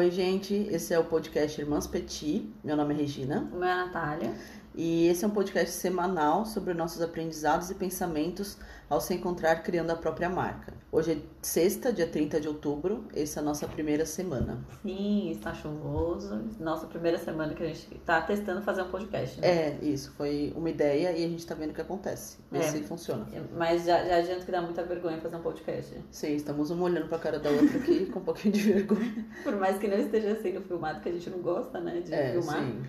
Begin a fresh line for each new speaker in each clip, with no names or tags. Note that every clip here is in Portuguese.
Oi, gente, esse é o podcast Irmãs Petit. Meu nome é Regina.
O meu é Natália.
E esse é um podcast semanal sobre nossos aprendizados e pensamentos ao se encontrar criando a própria marca. Hoje é sexta, dia 30 de outubro, essa é a nossa primeira semana.
Sim, está chuvoso. Nossa primeira semana que a gente está testando fazer um podcast. Né?
É, isso, foi uma ideia e a gente está vendo o que acontece, ver
É.
se funciona.
Mas já, já adianto que dá muita vergonha fazer um podcast.
Sim, estamos uma olhando pra cara da outra aqui com um pouquinho de vergonha.
Por mais que não esteja sendo filmado, que a gente não gosta, né, de
É,
filmar.
sim.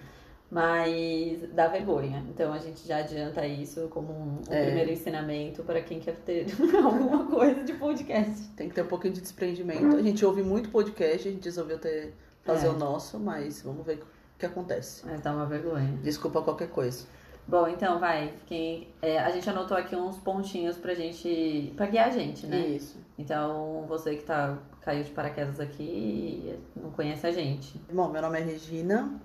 Mas dá vergonha. Então a gente já adianta isso como um, um
É.
primeiro ensinamento para quem quer ter alguma coisa de podcast.
Tem que ter um pouquinho de desprendimento. A gente ouve muito podcast, a gente resolveu ter, fazer
É.
o nosso, mas vamos ver o que acontece.
Mas dá uma vergonha.
Desculpa qualquer coisa.
Bom, então vai. Quem, é, a gente anotou aqui uns pontinhos pra gente. pra guiar a gente, né?
Isso.
Então, você que tá, caiu de paraquedas aqui e não conhece a gente.
Bom, meu nome é Regina,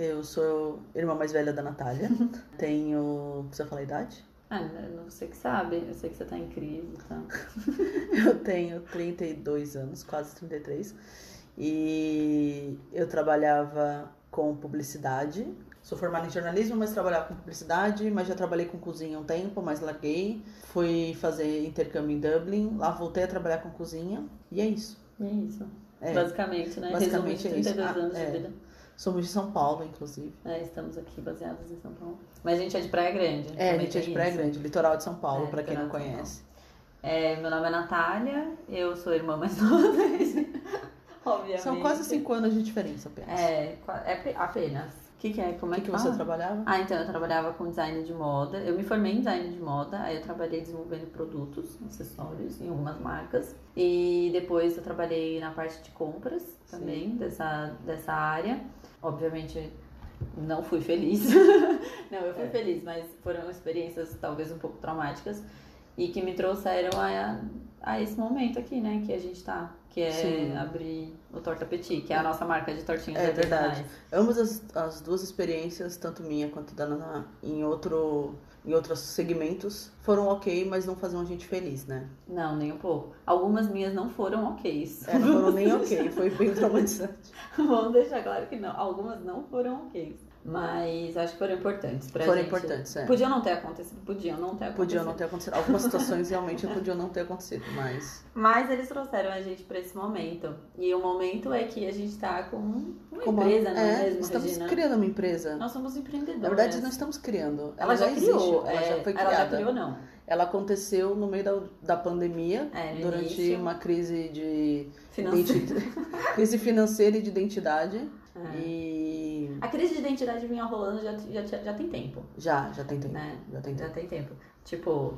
eu sou irmã mais velha da Natália. Tenho. Precisa falar a idade?
Ah, não você que sabe, eu sei que você tá em crise, tá?
Eu tenho 32 anos, quase 33. E eu trabalhava com publicidade. Sou formada em jornalismo, mas trabalhava com publicidade, mas já trabalhei com cozinha um tempo, mas larguei. Fui fazer intercâmbio em Dublin, lá voltei a trabalhar com cozinha. E é isso.
E é isso.
É.
Basicamente, né?
Basicamente
Resumo
é isso.
32
Ah,
anos
é.
de vida.
Somos de São Paulo, inclusive.
É, estamos aqui baseados em São Paulo. Mas a gente é de Praia Grande.
É, a gente é de
tem
Praia. Grande, litoral de São Paulo,
É,
pra quem não
de
conhece.
É, meu nome é Natália, eu sou irmã mais nova. Obviamente.
São quase cinco anos de diferença apenas.
É, é pe- apenas. O que, que é? Como é
que,
que,
que você trabalhava?
Ah, então eu trabalhava com design de moda. Eu me formei em design de moda, aí eu trabalhei desenvolvendo produtos, acessórios em algumas marcas. E depois eu trabalhei na parte de compras também dessa, dessa área. Obviamente não fui feliz. não, eu fui
É.
feliz, mas foram experiências talvez um pouco traumáticas e que me trouxeram a, a esse momento aqui, né, que a gente tá. Que é
Sim.
abrir o Torta Petit, que é a nossa marca de tortinhas
É verdade. Ambas as, as duas experiências, tanto minha quanto da Naná, em, outro, em outros segmentos, foram ok, mas não faziam a gente feliz, né?
Não, nem um pouco. Algumas minhas não foram ok.
É, não foram nem ok, foi bem traumatizante.
Vamos deixar claro que não. Algumas não foram ok. Mas acho que foram importantes pra
Foram
gente.
importantes, é.
Podiam não ter acontecido, podiam não ter acontecido.
Podiam não ter acontecido. Algumas situações realmente podiam não ter acontecido, mas.
Mas eles trouxeram a gente pra esse momento. E o momento é que a gente tá com uma
como-
empresa, não é,
é,
mesmo,
estamos
Regina?
criando uma empresa.
Nós somos empreendedores.
Na verdade, nós estamos criando.
Ela, já,
existe,
criou.
ela
é,
já foi
Ela já
criada.
criou, não.
Ela aconteceu no meio da, da pandemia,
É,
durante
início.
uma crise de
Financeira.
identi- crise financeira e de identidade.
É.
E
A crise de identidade vinha rolando já, já, já tem tempo.
já, já tem tempo.
Né?
Já tem
Já
tempo.
tem tempo. Tipo,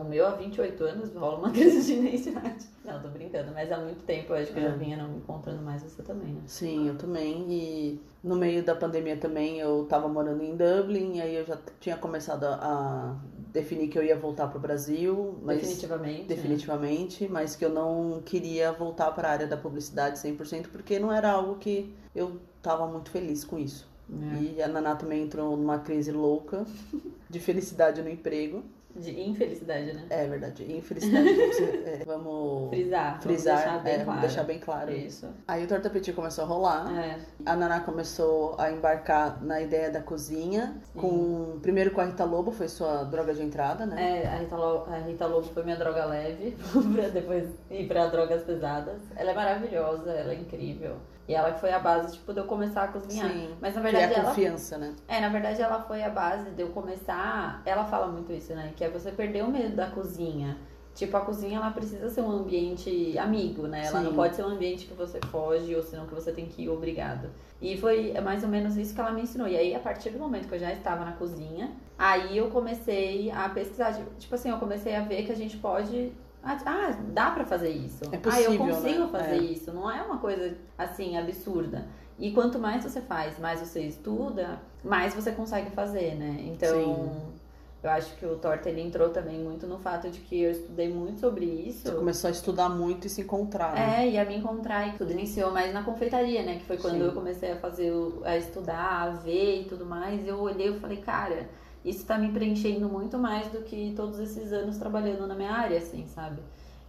o meu há 28 anos rola uma crise de identidade. Não, tô brincando, mas há muito tempo eu acho que eu já
É.
vinha não me encontrando mais você também, né?
Sim, eu também. E no meio da pandemia também eu tava morando em Dublin, e aí eu já tinha começado a, a definir que eu ia voltar pro Brasil, mas
Definitivamente. né?
definitivamente, mas que eu não queria voltar para a área da publicidade 100% porque não era algo que eu tava muito feliz com isso.
É.
E a Naná também entrou numa crise louca de felicidade no emprego.
De infelicidade, né?
É verdade, infelicidade. vamos, é, vamos
Frisar.
frisar,
vamos deixar bem
é,
claro.
deixar bem claro.
Isso.
Aí o Torta Petit começou a rolar.
É.
A Naná começou a embarcar na ideia da cozinha,
Sim.
com primeiro com a Rita Lobo, foi sua droga de entrada, né?
É, a Rita, Lobo, a Rita Lobo foi minha droga leve, pra depois ir pra drogas pesadas. Ela é maravilhosa, ela é incrível. E ela que foi a base, tipo, de eu começar a cozinhar.
Sim,
Mas na
que é
verdade
a
ela
confiança, né?
É, na verdade ela foi a base de eu começar. Ela fala muito isso, né? Que é você perder o medo da cozinha. Tipo, a cozinha ela precisa ser um ambiente amigo, né? Ela
Sim.
não pode ser um ambiente que você foge ou senão que você tem que ir obrigado. E foi mais ou menos isso que ela me ensinou. E aí, a partir do momento que eu já estava na cozinha, aí eu comecei a pesquisar. Tipo assim, eu comecei a ver que a gente pode. Ah, dá pra fazer isso.
É
ah, eu
possível,
consigo
né?
fazer
É.
isso. Não é uma coisa assim absurda. E quanto mais você faz, mais você estuda, mais você consegue fazer, né? Então,
Sim.
eu acho que o Torta ele entrou também muito no fato de que eu estudei muito sobre isso.
Você começou a estudar muito e se encontrar, né?
É, e a me encontrar e tudo iniciou mais na confeitaria, né? Que foi quando
Sim.
eu comecei a fazer, a estudar, a ver e tudo mais. Eu olhei e falei, cara, isso tá me preenchendo muito mais do que todos esses anos trabalhando na minha área, assim, sabe?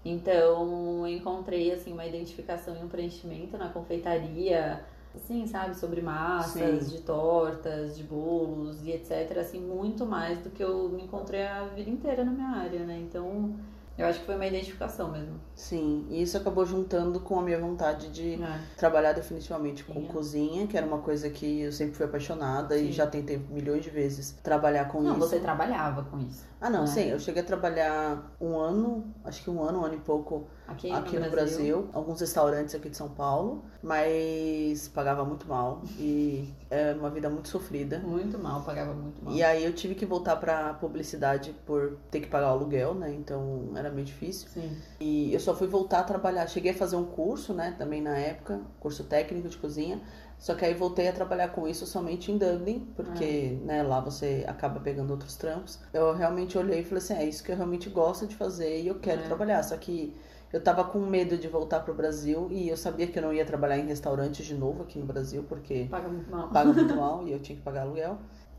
Então, eu encontrei, assim, uma identificação e um preenchimento na confeitaria, assim, sabe, sobre massas,
Sim.
de tortas, de bolos e etc, assim, muito mais do que eu me encontrei a vida inteira na minha área, né? Então, eu acho que foi uma identificação mesmo.
Sim, e isso acabou juntando com a minha vontade de trabalhar definitivamente com
Sim.
cozinha, que era uma coisa que eu sempre fui apaixonada e
Sim.
já tentei milhões de vezes trabalhar com
Não,
isso.
você trabalhava com isso.
Ah, não,
né?
sim, eu cheguei a trabalhar um ano, acho que um ano, um ano e pouco
Aqui,
aqui no Brasil, alguns restaurantes aqui de São Paulo, mas pagava muito mal e é uma vida muito sofrida.
Muito mal, pagava muito mal.
E aí eu tive que voltar pra publicidade por ter que pagar o aluguel, né? Então era meio difícil.
Sim.
E eu só fui voltar a trabalhar. Cheguei a fazer um curso, né? Também na época, curso técnico de cozinha. Só que aí voltei a trabalhar com isso somente em Dublin, porque né, lá você acaba pegando outros trampos. Eu realmente olhei e falei assim: é isso que eu realmente gosto de fazer e eu quero
É.
trabalhar. Só que eu tava com medo de voltar pro Brasil e eu sabia que eu não ia trabalhar em restaurantes de novo aqui no Brasil, porque
Paga muito mal.
paga muito mal e eu tinha que pagar aluguel.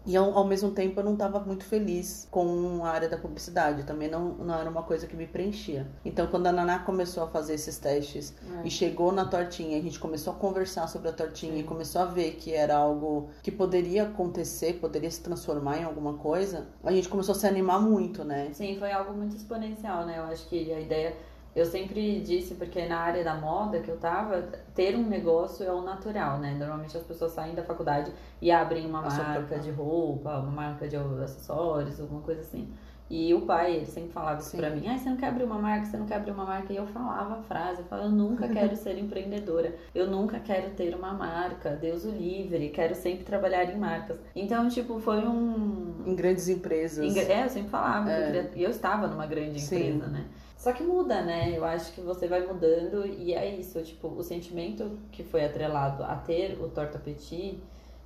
E ao, ao mesmo tempo eu não estava muito feliz com a área da publicidade, também não, não era uma coisa que me preenchia. Então quando a Naná começou a fazer esses testes
É.
e chegou na tortinha, a gente começou a conversar sobre a tortinha
Sim.
e começou a ver que era algo que poderia acontecer, poderia se transformar em alguma coisa, a gente começou a se animar muito, né?
Sim, foi algo muito exponencial, né? Eu acho que a ideia. Eu sempre disse, porque na área da moda que eu tava, ter um negócio é o natural, né? Normalmente as pessoas saem da faculdade e abrem uma marca de roupa, uma marca de acessórios, alguma coisa assim. E o pai, ele sempre falava isso
Sim.
pra mim, ah, você não quer abrir uma marca, você não quer abrir uma marca. E eu falava a frase, eu falava, eu nunca quero ser empreendedora, eu nunca quero ter uma marca, Deus o livre, quero sempre trabalhar em marcas. Então, tipo, foi um,
Em grandes empresas.
É, eu sempre falava, que eu
É.
queria- e eu estava numa grande
Sim.
empresa, né? Só que muda, né? Eu acho que você vai mudando e é isso, tipo, o sentimento que foi atrelado a ter o Torta Petit,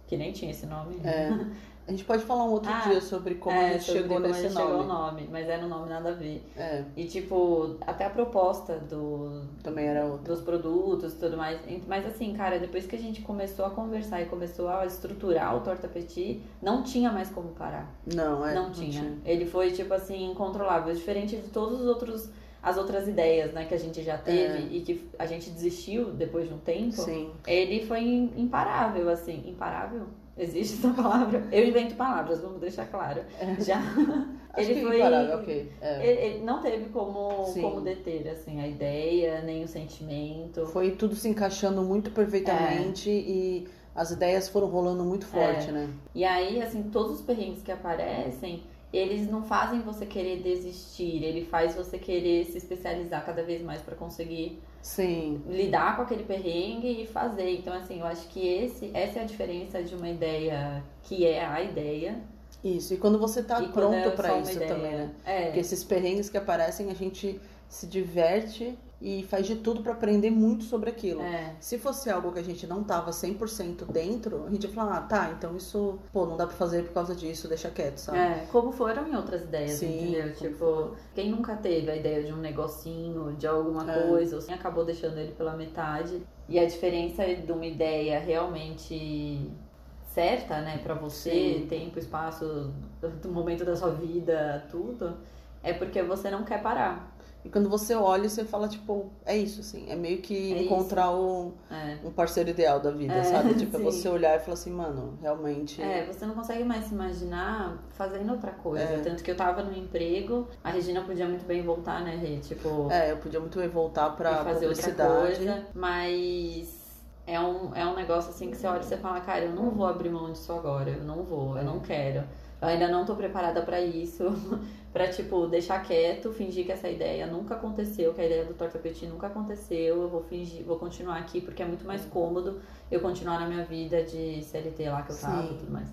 que nem tinha esse nome.
É. A gente pode falar um outro
Ah,
dia sobre como
É,
a gente chegou
como a
nesse
gente chegou ao
nome.
nome, mas era um nome nada a ver.
É,
E tipo, até a proposta do,
também era outro.
dos produtos e tudo mais. Mas assim, cara, depois que a gente começou a conversar e começou a estruturar o Torta Petit, não tinha mais como parar.
Não, é.
não tinha. Ele foi, tipo assim, incontrolável. Diferente de todos os outros. As outras ideias, né, que a gente já teve
É.
e que a gente desistiu depois de um tempo.
Sim.
Ele foi im- imparável, assim. Imparável? Existe essa palavra? Eu invento palavras, vamos deixar claro. Já.
Acho
ele foi.
imparável, ok. É.
Ele, ele não teve como,
Sim.
como deter, assim, a ideia, nem o sentimento.
Foi tudo se encaixando muito perfeitamente e as ideias foram rolando muito forte,
É.
né?
E aí, assim, todos os perrengues que aparecem, eles não fazem você querer desistir, ele faz você querer se especializar cada vez mais pra conseguir
Sim.
lidar com aquele perrengue e fazer. Então, assim, eu acho que esse, essa é a diferença de uma ideia que é a ideia.
Isso. E quando você tá
e é
pronto pra
uma
isso
ideia.
também, né?
É.
Porque esses perrengues que aparecem, a gente se diverte e faz de tudo pra aprender muito sobre aquilo.
É.
Se fosse algo que a gente não tava 100% dentro, a gente ia falar, ah, tá, então isso, pô, não dá pra fazer por causa disso, deixa quieto, sabe?
É, como foram em outras ideias,
Sim,
entendeu? Tipo, quem nunca teve a ideia de um negocinho, de alguma
É.
coisa, ou assim, acabou deixando ele pela metade. E a diferença de uma ideia realmente certa, né, pra você,
Sim.
tempo, espaço, do momento da sua vida, tudo, é porque você não quer parar.
E quando você olha, você fala, tipo, é isso, assim. É meio que
É
encontrar o,
É.
um parceiro ideal da vida,
É,
sabe? Tipo, é
sim.
você olhar e falar assim, mano, realmente.
É, você não consegue mais se imaginar fazendo outra coisa.
É.
Tanto que eu tava no emprego, a Regina podia muito bem voltar, né, Rê? Tipo,
É, eu podia muito bem voltar pra
fazer outra
publicidade.
coisa, mas é um, é um negócio assim que você olha e você fala, cara, eu não vou abrir mão disso agora, eu não vou, eu não quero. Eu ainda não tô preparada pra isso, pra tipo, deixar quieto, fingir que essa ideia nunca aconteceu, que a ideia do Torta Petit nunca aconteceu, eu vou fingir, vou continuar aqui porque é muito mais cômodo eu continuar na minha vida de CLT lá que eu tava
Sim.
e tudo mais.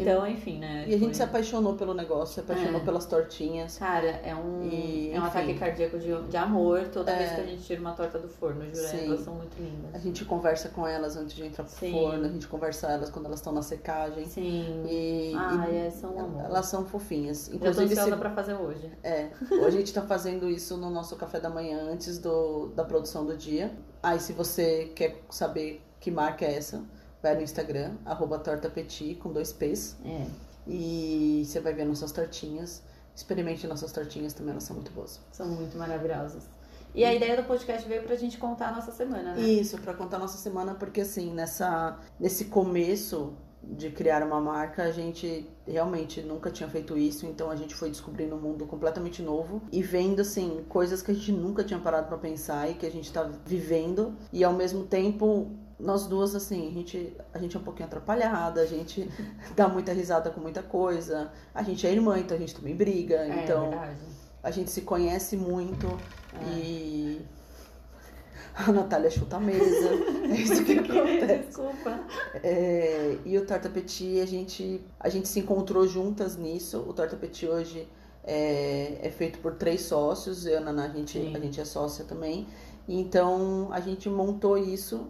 Então, enfim, né?
E a gente
foi-
se apaixonou pelo negócio, se apaixonou
É.
pelas tortinhas.
Cara, é um,
E,
é um
enfim.
ataque cardíaco de, de amor toda
É.
vez que a gente tira uma torta do forno, juro,
Sim.
elas são muito lindas.
A gente conversa com elas antes de entrar pro
Sim.
forno, a gente conversa elas quando elas estão na secagem.
Sim.
E,
Ah,
e
é, são amor.
elas são fofinhas.
Tô
Inclusive,
ansiosa
se-
pra fazer hoje.
É, hoje a gente tá fazendo isso no nosso café da manhã antes do, da produção do dia. Aí se você quer saber que marca é essa, vai no Instagram, arroba tortapetit com dois P's.
É.
E você vai ver nossas tortinhas. Experimente nossas tortinhas também, elas são muito boas.
São muito maravilhosas. E a ideia do podcast veio pra gente contar a nossa semana, né?
Isso, pra contar a nossa semana, porque assim, nessa, nesse começo de criar uma marca, a gente realmente nunca tinha feito isso, então a gente foi descobrindo um mundo completamente novo e vendo assim coisas que a gente nunca tinha parado para pensar e que a gente tá vivendo e ao mesmo tempo nós duas assim, a gente a gente é um pouquinho atrapalhada, a gente dá muita risada com muita coisa. A gente é irmã, então a gente também briga,
É,
então
verdade.
a gente se conhece muito
É.
e a Natália chuta a mesa. É isso que acontece.
Desculpa.
É, e o Torta Petit, a gente, a gente se encontrou juntas nisso. O Torta Petit hoje é, é feito por três sócios. Eu e a Naná, a gente,
Sim.
a gente é sócia também. Então, a gente montou isso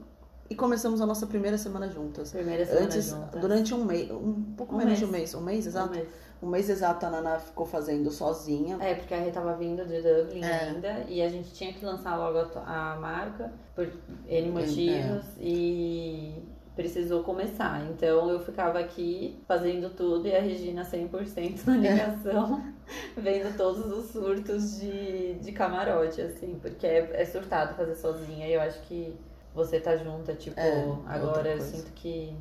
e começamos a nossa primeira semana juntas.
Primeira semana
Antes,
juntas.
durante um mês, um pouco
Um
menos de um
mês.
mês, um mês exato?
Um mês.
Um mês exato a Naná ficou fazendo sozinha.
É, porque a Rê tava vindo de Dublin
É.
ainda e a gente tinha que lançar logo a, a marca por N motivos
É.
e precisou começar. Então eu ficava aqui fazendo tudo e a Regina 100% na ligação, vendo todos os surtos de, de camarote, assim, porque é, é surtado fazer sozinha e eu acho que você tá junta, tipo,
É, é outra
agora eu sinto que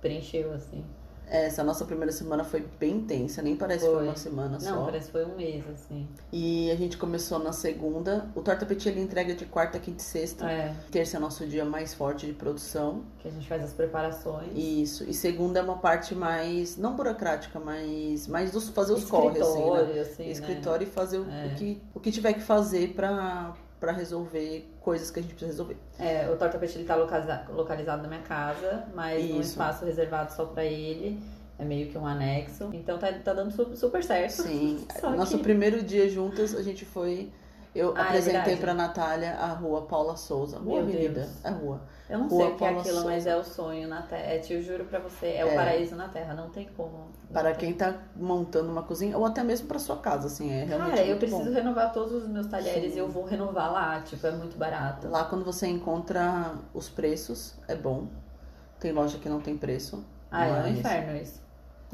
preencheu, assim.
Essa nossa primeira semana foi bem intensa, nem parece que foi
Foi.
uma semana
Não,
só.
parece que foi um mês, assim.
E a gente começou na segunda. O Torta Petit ele entrega de quarta, quinta e sexta.
É,
Terça é nosso dia mais forte de produção.
que a gente faz as preparações.
Isso. E segunda é uma parte mais, não burocrática, mas mais dos fazer os corres, assim, né?
Escritório, assim, né?
Escritório e fazer o,
É.
o que, o que tiver que fazer pra, pra resolver coisas que a gente precisa resolver.
É, o Torta Petit ele tá localiza- localizado na minha casa, mas
Isso.
espaço reservado só pra ele. É meio que um anexo. Então tá, tá dando su- super certo.
Sim.
Só
Nosso
que-
primeiro dia juntas, a gente foi. Eu
Ah, é
apresentei
verdade.
pra Natália a rua Paula Souza. Rua
Meu
Avenida.
Deus.
É rua.
Eu não
Rua
sei o que é
Paula
aquilo, mas
Souza.
é o sonho na Terra. É, te juro pra você, é, o
É.
paraíso na Terra. Não tem como.
Para quem tá montando uma cozinha, ou até mesmo pra sua casa, assim, é realmente
Cara, eu preciso
bom.
renovar todos os meus talheres
Sim.
e eu vou renovar lá. Tipo, é muito barato.
Lá quando você encontra os preços, é bom. Tem loja que não tem preço.
Ah, é um
mas-
inferno isso.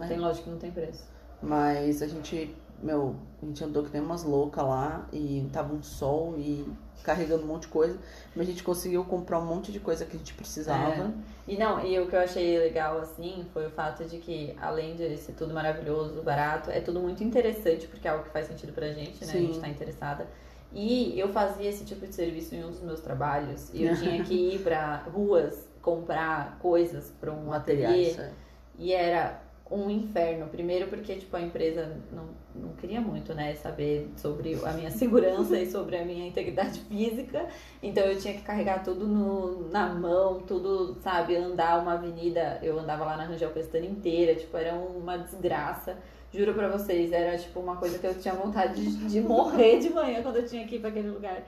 É.
Tem loja que não tem preço.
Mas a gente, meu, a gente andou que nem umas loucas lá e tava um sol e carregando um monte de coisa. Mas a gente conseguiu comprar um monte de coisa que a gente precisava.
E não, e o que eu achei legal, assim, foi o fato de que, além de ser tudo maravilhoso, barato, é tudo muito interessante, porque é algo que faz sentido pra gente, né? A
Sim.
gente tá interessada. E eu fazia esse tipo de serviço em um dos meus trabalhos, e eu tinha que ir pra ruas comprar coisas pra um ateliê,
Materiais. é.
e era um inferno. Primeiro porque, tipo, a empresa não, não queria muito, né, saber sobre a minha segurança e sobre a minha integridade física. Então eu tinha que carregar tudo no, na mão, tudo, sabe, andar uma avenida. Eu andava lá na Rangel Pestana inteira, tipo, era uma desgraça. Juro pra vocês, era tipo uma coisa que eu tinha vontade de, de morrer de manhã quando eu tinha que ir pra aquele lugar.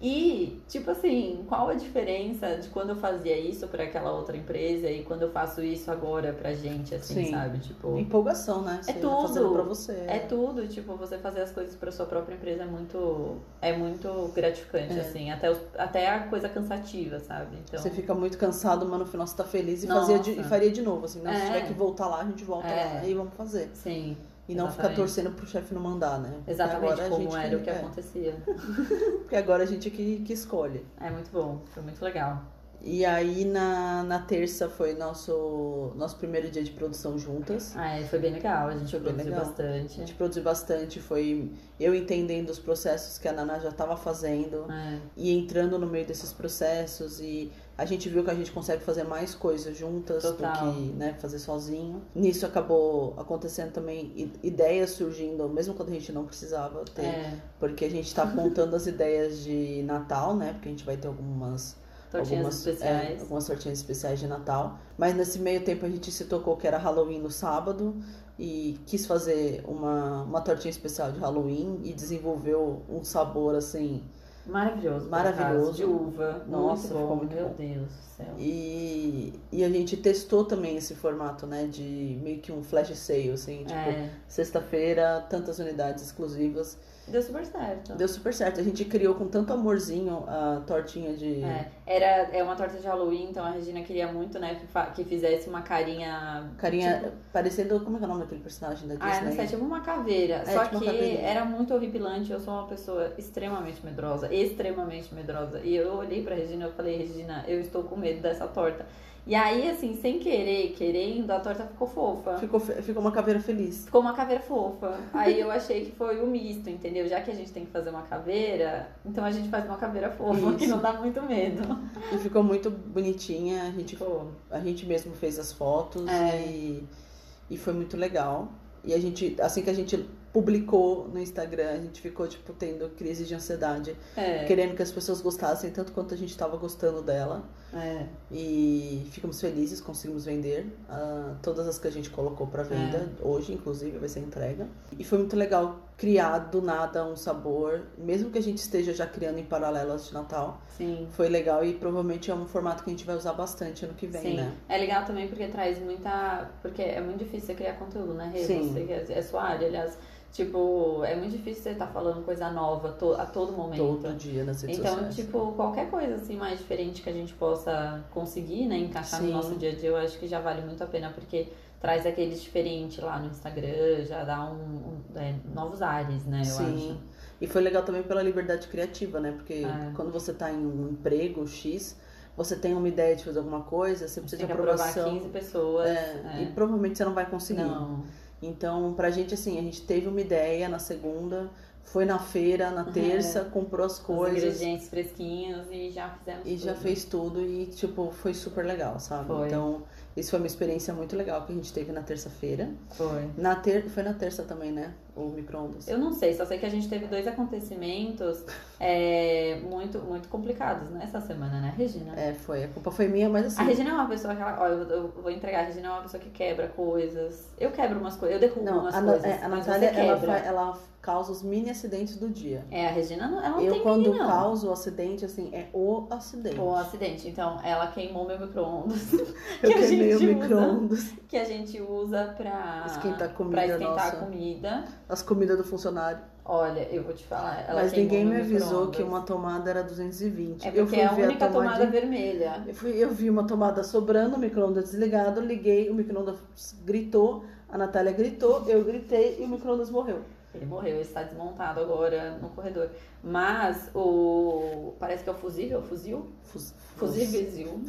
E, tipo assim, qual a diferença de quando eu fazia isso pra aquela outra empresa e quando eu faço isso agora pra gente, assim,
Sim.
sabe? Tipo,
Empolgação, né? Você
tudo.
Fazendo pra você.
é tudo, tipo, você fazer as coisas pra sua própria empresa é muito, é muito gratificante,
É.
assim, até, os- até a coisa cansativa, sabe? Então,
Você fica muito cansado, mas no final você tá feliz e,
Nossa.
fazia de- e faria de novo. Assim? Se
É.
tiver que voltar lá, a gente volta
É.
lá e vamos fazer.
sim,
E não ficar
Exatamente.
torcendo pro chefe não mandar, né? Porque
exatamente como era o que
é,
acontecia.
Porque agora a gente que, que escolhe.
É muito bom, foi muito legal.
E aí na, na terça foi nosso, nosso primeiro dia de produção juntas.
Ah, é, foi bem legal, a gente
Foi
produziu
legal. A
bastante.
gente produziu bastante, foi eu entendendo os processos que a Naná já estava fazendo
É,
e entrando no meio desses processos e a gente viu que a gente consegue fazer mais coisas juntas
Total.
do que né, fazer sozinho. Nisso acabou acontecendo também ideias surgindo, mesmo quando a gente não precisava ter,
é,
porque a gente está apontando as ideias de Natal, né? Porque a gente vai ter algumas
tortinhas
algumas,
especiais.
é, algumas tortinhas especiais de Natal. Mas nesse meio tempo a gente se tocou que era Halloween no sábado e quis fazer uma, uma tortinha especial de Halloween e desenvolveu um sabor assim.
Maravilhoso.
Maravilhoso.
De uva.
Nossa,
muito
ficou
bom.
muito
Meu
bom.
Deus do céu.
E, e a gente testou também esse formato, né? De meio que um flash sale, assim, tipo,
É,
sexta-feira, tantas unidades exclusivas.
Deu super certo.
Deu super certo. A gente criou com tanto amorzinho a tortinha de.
É, era, é uma torta de Halloween, então a Regina queria muito, né, que, que fizesse uma carinha.
Carinha
tipo-
parecendo. Como é que é o nome daquele personagem da Disney?
Ah, não sei, tipo uma caveira.
É,
Só
tipo
que
caveirinha.
era muito horripilante. Eu sou uma pessoa extremamente medrosa. extremamente medrosa. E eu olhei pra Regina e falei, Regina, eu estou com medo dessa torta. E aí, assim, sem querer, querendo, a torta ficou fofa.
Ficou, ficou uma caveira feliz.
Ficou uma caveira fofa. Aí eu achei que foi o misto, entendeu? Já que a gente tem que fazer uma caveira, então a gente faz uma caveira fofa, Isso. que não dá muito medo.
E ficou muito bonitinha. A gente, ficou. a gente mesmo fez as fotos é. e, e foi muito legal. E a gente, assim que a gente publicou no Instagram, a gente ficou, tipo, tendo crise de ansiedade, é. querendo que as pessoas gostassem tanto quanto a gente estava gostando dela. É. E ficamos felizes, conseguimos vender uh, todas as que a gente colocou para venda. É. Hoje, inclusive, vai ser entrega. E foi muito legal criar do nada um sabor, mesmo que a gente esteja já criando em paralelo de Natal. Sim. Foi legal e provavelmente é um formato que a gente vai usar bastante ano que vem, Sim. né?
É legal também porque traz muita. Porque é muito difícil você criar conteúdo, né, Rê? Sim. Você, é, é sua área, aliás Tipo, é muito difícil você estar tá falando coisa nova to a todo momento.
Todo dia nas redes
então,
sociais.
tipo, qualquer coisa assim mais diferente que a gente possa conseguir, né, encaixar Sim. no nosso dia a dia, eu acho que já vale muito a pena, porque traz aquele diferente lá no Instagram, já dá um, um é, novos ares, né, eu Sim. acho.
E foi legal também pela liberdade criativa, né? Porque é. quando você está em um emprego X, você tem uma ideia de fazer alguma coisa, você precisa de aprovação.
15 pessoas.
É, é. E provavelmente você não vai conseguir. Não. Então, pra gente, assim, a gente teve uma ideia na segunda, foi na feira, na terça, é. comprou as coisas.
Os ingredientes fresquinhos e já fizemos
E
tudo.
já fez tudo e, tipo, foi super legal, sabe? Foi. Então, isso foi uma experiência muito legal que a gente teve na terça-feira.
Foi.
Na ter... Foi na terça também, né? O micro-ondas.
Eu não sei, só sei que a gente teve dois acontecimentos é, muito, muito complicados nessa semana, né, Regina?
É, foi. A culpa foi minha, mas assim.
A Regina é uma pessoa que ela. Olha, eu, eu vou entregar. A Regina é uma pessoa que quebra coisas. Eu quebro umas coisas, eu derrubo não, umas
a,
coisas.
É, a Natália, ela, ela causa os mini acidentes do dia.
É, a Regina não, ela não
eu,
tem
quando
mini,
causo o acidente, assim, é o acidente.
O acidente. Então, ela queimou meu micro-ondas.
eu queimei o micro-ondas.
Que a gente usa pra
esquentar comida.
Pra esquentar
nossa.
a comida.
As comidas do funcionário.
Olha, eu vou te falar.
Mas ninguém me avisou que uma tomada era 220.
É porque é a única a tomada vermelha.
Eu, fui, eu vi uma tomada sobrando, o micro-ondas desligado, liguei, o micro-ondas gritou, a Natália gritou, eu gritei e o micro-ondas morreu.
Ele morreu, ele está desmontado agora no corredor. Mas o. Parece que é o fusível, fuzil? Fuz... Fusível.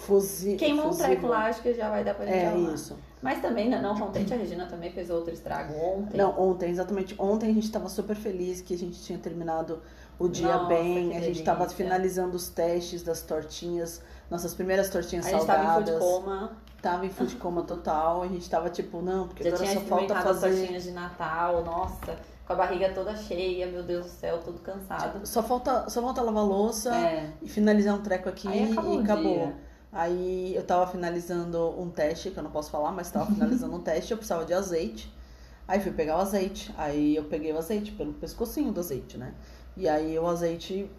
Fuzil.
Queimou um treco lá, acho que já vai dar pra gente
É isso.
Mas também, não contente, a Regina também fez outro estrago ontem.
Não, ontem, exatamente. Ontem a gente estava super feliz que a gente tinha terminado o dia
Nossa,
bem. A gente estava finalizando os testes das tortinhas, nossas primeiras tortinhas
a
salgadas.
A gente tava em coma.
Tava em food coma total. A gente tava tipo, não, porque
Já
agora
tinha
só falta fazer...
as tortinhas de Natal, nossa com a barriga toda cheia, meu Deus do céu, todo cansado.
Só falta, só falta lavar louça é. e finalizar um treco aqui Aí acabou e acabou. Aí eu tava finalizando um teste, que eu não posso falar, mas tava finalizando um teste, eu precisava de azeite. Aí fui pegar o azeite, aí eu peguei o azeite pelo pescocinho do azeite, né? E aí o azeite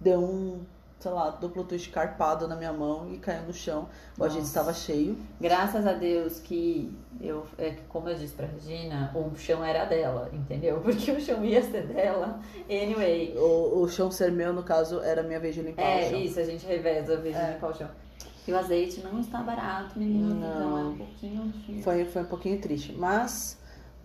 deu um sei lá, duplo twist carpado na minha mão e caiu no chão. O agente estava cheio.
Graças a Deus que eu, é, como eu disse pra Regina, o chão era dela, entendeu? Porque o chão ia ser dela. Anyway.
O, o chão ser meu, no caso, era minha vez de limpar
é,
o chão.
É, isso, a gente reveza a vez de é. limpar o chão. E o azeite não está barato, meninas, então é um pouquinho difícil.
Foi, foi um pouquinho triste, mas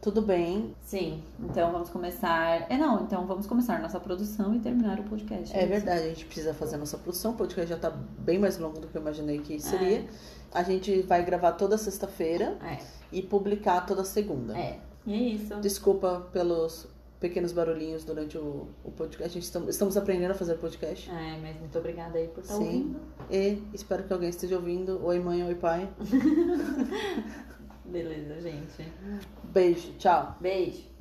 tudo bem.
Sim, então vamos começar. É, não, então vamos começar nossa produção e terminar o podcast.
É, é verdade, a gente precisa fazer a nossa produção. O podcast já tá bem mais longo do que eu imaginei que seria. É. A gente vai gravar toda sexta-feira
é.
e publicar toda segunda.
É, e é isso.
Desculpa pelos pequenos barulhinhos durante o, o podcast. A gente estamos, estamos aprendendo a fazer podcast.
É, mas muito obrigada aí por estar Sim. ouvindo.
E espero que alguém esteja ouvindo. Oi, mãe, oi, pai.
Beleza, gente.
Beijo, tchau.
Beijo.